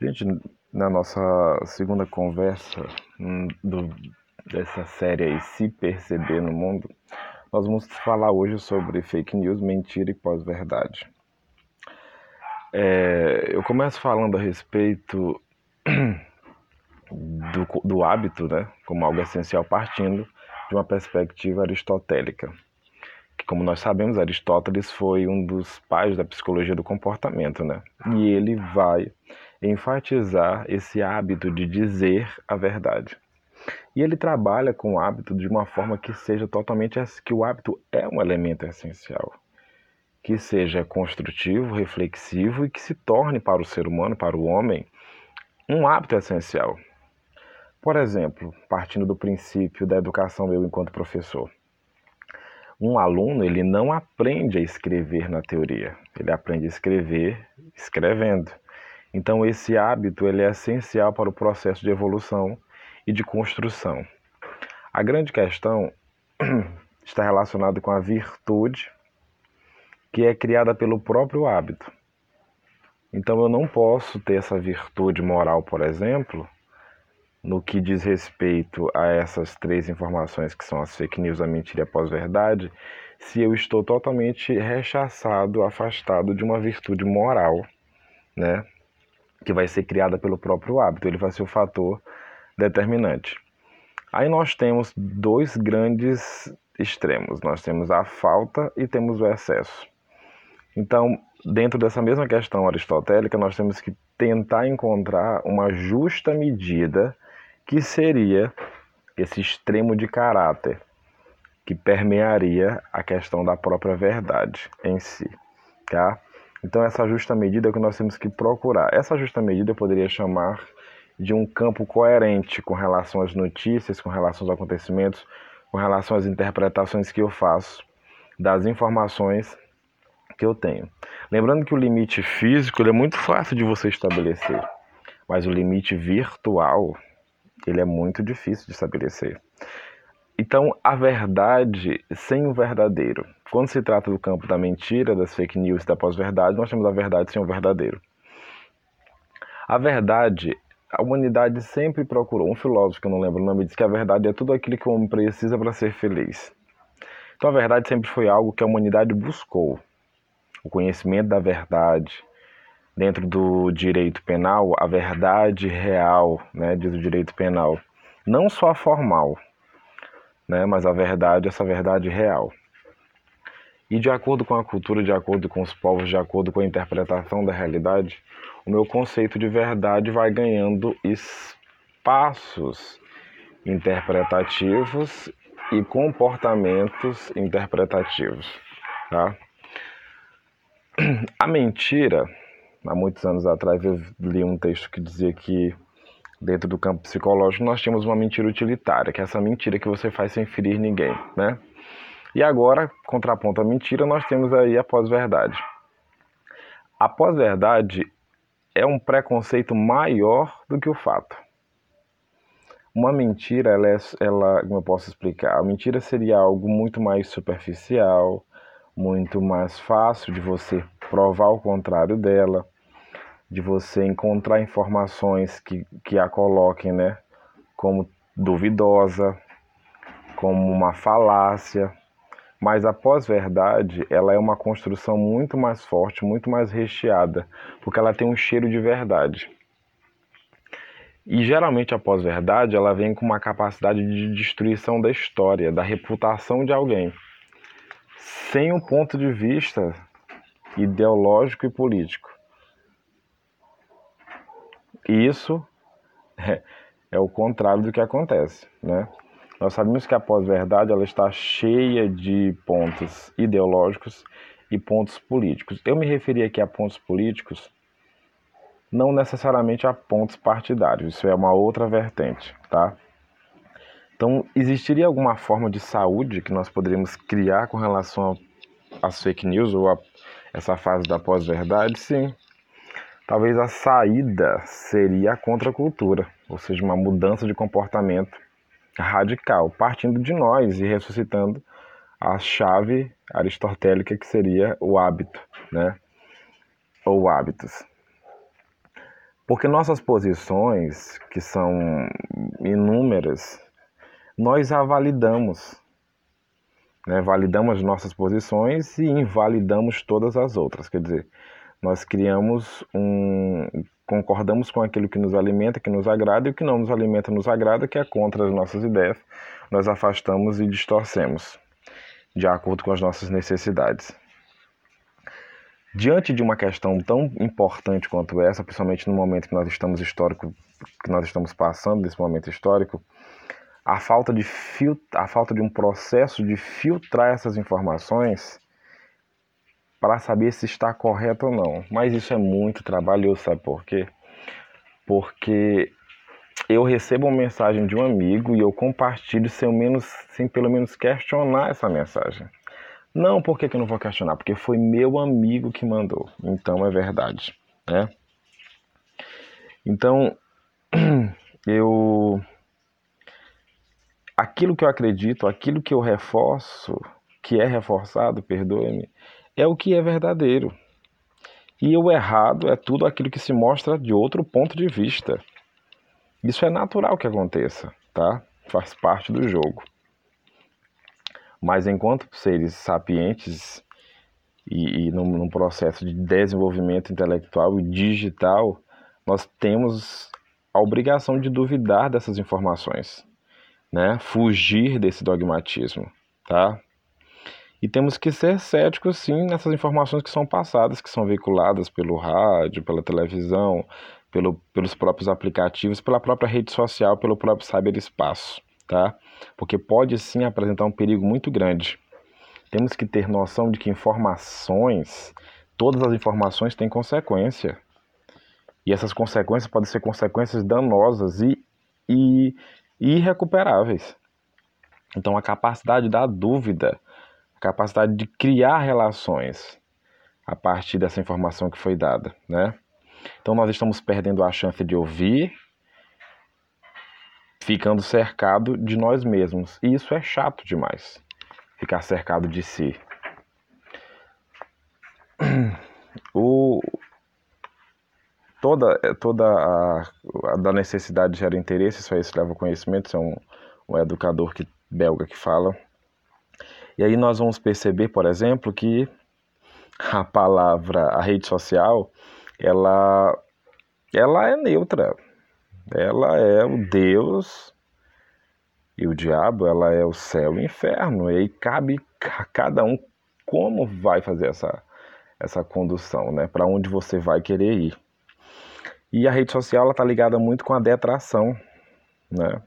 Gente, na nossa segunda conversa hum, do, dessa série aí, Se Perceber no Mundo, nós vamos falar hoje sobre fake news, mentira e pós-verdade. É, eu começo falando a respeito do, do hábito, né, como algo essencial, partindo de uma perspectiva aristotélica. Que, como nós sabemos, Aristóteles foi um dos pais da psicologia do comportamento, né? E ele vai enfatizar esse hábito de dizer a verdade. E ele trabalha com o hábito de uma forma que seja totalmente que o hábito é um elemento essencial, que seja construtivo, reflexivo e que se torne para o ser humano, para o homem, um hábito essencial. Por exemplo, partindo do princípio da educação eu enquanto professor, um aluno ele não aprende a escrever na teoria, ele aprende a escrever escrevendo. Então esse hábito ele é essencial para o processo de evolução e de construção. A grande questão está relacionada com a virtude que é criada pelo próprio hábito. Então eu não posso ter essa virtude moral, por exemplo, no que diz respeito a essas três informações que são as fake news, a mentira e a pós-verdade, se eu estou totalmente rechaçado, afastado de uma virtude moral, né? Que vai ser criada pelo próprio hábito, ele vai ser o fator determinante. Aí nós temos dois grandes extremos, nós temos a falta e temos o excesso. Então, dentro dessa mesma questão aristotélica, nós temos que tentar encontrar uma justa medida que seria esse extremo de caráter que permearia a questão da própria verdade em si, tá? Então, essa justa medida é que nós temos que procurar. Essa justa medida eu poderia chamar de um campo coerente com relação às notícias, com relação aos acontecimentos, com relação às interpretações que eu faço das informações que eu tenho. Lembrando que o limite físico é muito fácil de você estabelecer, mas o limite virtual ele é muito difícil de estabelecer. Então, a verdade sem o verdadeiro. Quando se trata do campo da mentira, das fake news e da pós-verdade, nós temos a verdade sem o verdadeiro. A verdade, a humanidade sempre procurou. Um filósofo, que eu não lembro o nome, disse que a verdade é tudo aquilo que o homem precisa para ser feliz. Então, a verdade sempre foi algo que a humanidade buscou. O conhecimento da verdade. Dentro do direito penal, a verdade real, né, diz o direito penal. Não só a formal, né? mas a verdade, essa verdade real. E de acordo com a cultura, de acordo com os povos, de acordo com a interpretação da realidade, o meu conceito de verdade vai ganhando espaços interpretativos e comportamentos interpretativos. Tá? A mentira, há muitos anos atrás eu li um texto que dizia que dentro do campo psicológico, nós tínhamos uma mentira utilitária, que é essa mentira que você faz sem ferir ninguém, né? E agora, contraponto à mentira, nós temos aí a pós-verdade. A pós-verdade é um preconceito maior do que o fato. Uma mentira, ela, é, ela, como eu posso explicar? A mentira seria algo muito mais superficial, muito mais fácil de você provar o contrário dela de você encontrar informações que, que a coloquem né, como duvidosa, como uma falácia. Mas a pós-verdade, ela é uma construção muito mais forte, muito mais recheada, porque ela tem um cheiro de verdade. E geralmente a pós-verdade, ela vem com uma capacidade de destruição da história, da reputação de alguém, sem um ponto de vista ideológico e político. Isso é, é o contrário do que acontece, né? Nós sabemos que a pós-verdade ela está cheia de pontos ideológicos e pontos políticos. Eu me referi aqui a pontos políticos, não necessariamente a pontos partidários, isso é uma outra vertente, tá? Então, existiria alguma forma de saúde que nós poderíamos criar com relação às fake news ou a essa fase da pós-verdade? Sim, Talvez a saída seria a contracultura, ou seja, uma mudança de comportamento radical, partindo de nós e ressuscitando a chave aristotélica que seria o hábito, né? Ou hábitos. Porque nossas posições, que são inúmeras, nós a validamos. Né? Validamos nossas posições e invalidamos todas as outras. Quer dizer, nós criamos um. concordamos com aquilo que nos alimenta, que nos agrada, e o que não nos alimenta, nos agrada, que é contra as nossas ideias, nós afastamos e distorcemos de acordo com as nossas necessidades. Diante de uma questão tão importante quanto essa, principalmente no momento que nós estamos histórico, que nós estamos passando desse momento histórico, a falta de a falta de um processo de filtrar essas informações para saber se está correto ou não. Mas isso é muito trabalhoso, sabe por quê? Porque eu recebo uma mensagem de um amigo e eu compartilho sem, menos, sem pelo menos questionar essa mensagem. Não, por que, que eu não vou questionar? Porque foi meu amigo que mandou. Então é verdade, né? Então, eu aquilo que eu acredito, aquilo que eu reforço, que é reforçado, perdoe-me, é o que é verdadeiro. E o errado é tudo aquilo que se mostra de outro ponto de vista. Isso é natural que aconteça, tá? Faz parte do jogo. Mas enquanto seres sapientes e, e num, num, processo de desenvolvimento intelectual e digital, nós temos a obrigação de duvidar dessas informações, né? Fugir desse dogmatismo, tá? E temos que ser céticos, sim, nessas informações que são passadas, que são veiculadas pelo rádio, pela televisão, pelo, pelos próprios aplicativos, pela própria rede social, pelo próprio cyberespaço tá? Porque pode sim apresentar um perigo muito grande. Temos que ter noção de que informações, todas as informações têm consequência. E essas consequências podem ser consequências danosas e, e, e irrecuperáveis. Então, a capacidade da dúvida, a capacidade de criar relações a partir dessa informação que foi dada, né? Então, nós estamos perdendo a chance de ouvir, ficando cercado de nós mesmos. E isso é chato demais, ficar cercado de si. O, toda toda a, a, da necessidade gera interesse, isso aí se leva conhecimento, isso é um, um educador que, belga que fala. E aí nós vamos perceber, por exemplo, que a palavra, a rede social, ela, ela é neutra ela é o Deus e o diabo, ela é o céu e o inferno. E aí cabe a cada um como vai fazer essa, essa condução, né? Para onde você vai querer ir. E a rede social está ligada muito com a detração, né?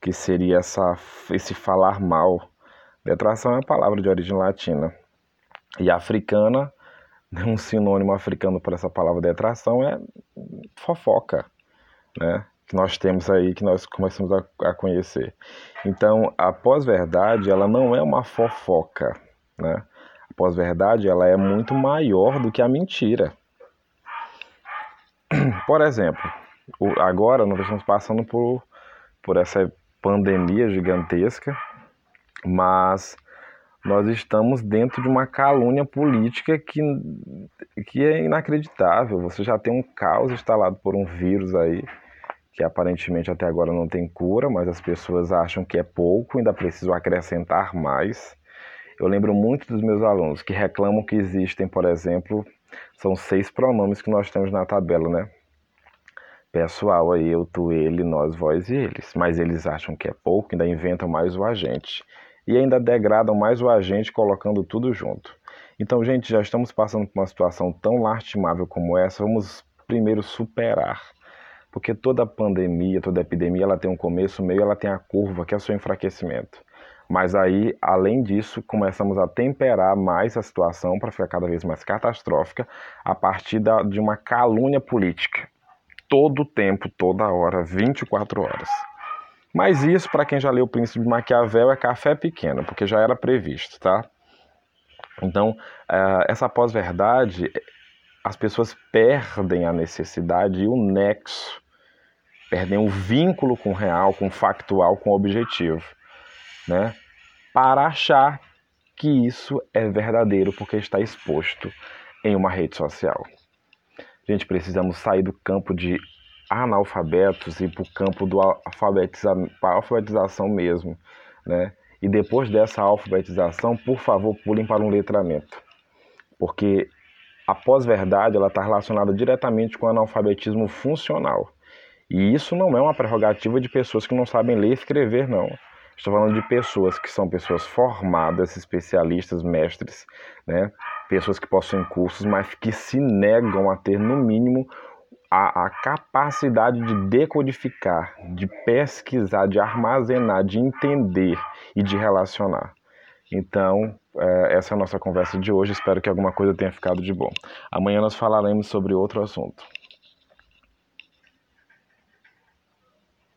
Que seria essa, esse falar mal. Detração é uma palavra de origem latina. E africana, um sinônimo africano para essa palavra detração é fofoca né? que nós temos aí, que nós começamos a, a conhecer. Então, a pós-verdade, ela não é uma fofoca, né? A pós-verdade, ela é muito maior do que a mentira. Por exemplo, agora nós estamos passando por, por essa pandemia gigantesca, mas nós estamos dentro de uma calúnia política que, que é inacreditável. Você já tem um caos instalado por um vírus aí que aparentemente até agora não tem cura, mas as pessoas acham que é pouco, ainda preciso acrescentar mais. Eu lembro muito dos meus alunos que reclamam que existem, por exemplo, são seis pronomes que nós temos na tabela, né? Pessoal, aí eu, tu, ele, nós, vós e eles. Mas eles acham que é pouco, ainda inventam mais o agente. E ainda degradam mais o agente colocando tudo junto. Então, gente, já estamos passando por uma situação tão lastimável como essa, vamos primeiro superar porque toda pandemia, toda epidemia, ela tem um começo, meio, ela tem a curva, que é o seu enfraquecimento. Mas aí, além disso, começamos a temperar mais a situação para ficar cada vez mais catastrófica a partir da, de uma calúnia política. Todo tempo, toda hora, 24 horas. Mas isso, para quem já leu o Príncipe de Maquiavel, é café pequeno, porque já era previsto, tá? Então, uh, essa pós-verdade as pessoas perdem a necessidade e o nexo, perdem o vínculo com o real, com o factual, com o objetivo, né? Para achar que isso é verdadeiro porque está exposto em uma rede social. Gente, precisamos sair do campo de analfabetos e para o campo do alfabetiza alfabetização mesmo, né? E depois dessa alfabetização, por favor, pulem para um letramento, porque a pós-verdade ela está relacionada diretamente com o analfabetismo funcional. E isso não é uma prerrogativa de pessoas que não sabem ler e escrever, não. Estou falando de pessoas que são pessoas formadas, especialistas, mestres, né? pessoas que possuem cursos, mas que se negam a ter, no mínimo, a, a, capacidade de decodificar, de pesquisar, de armazenar, de entender e de relacionar. Então, é, essa é a nossa conversa de hoje. Espero que alguma coisa tenha ficado de bom. Amanhã nós falaremos sobre outro assunto.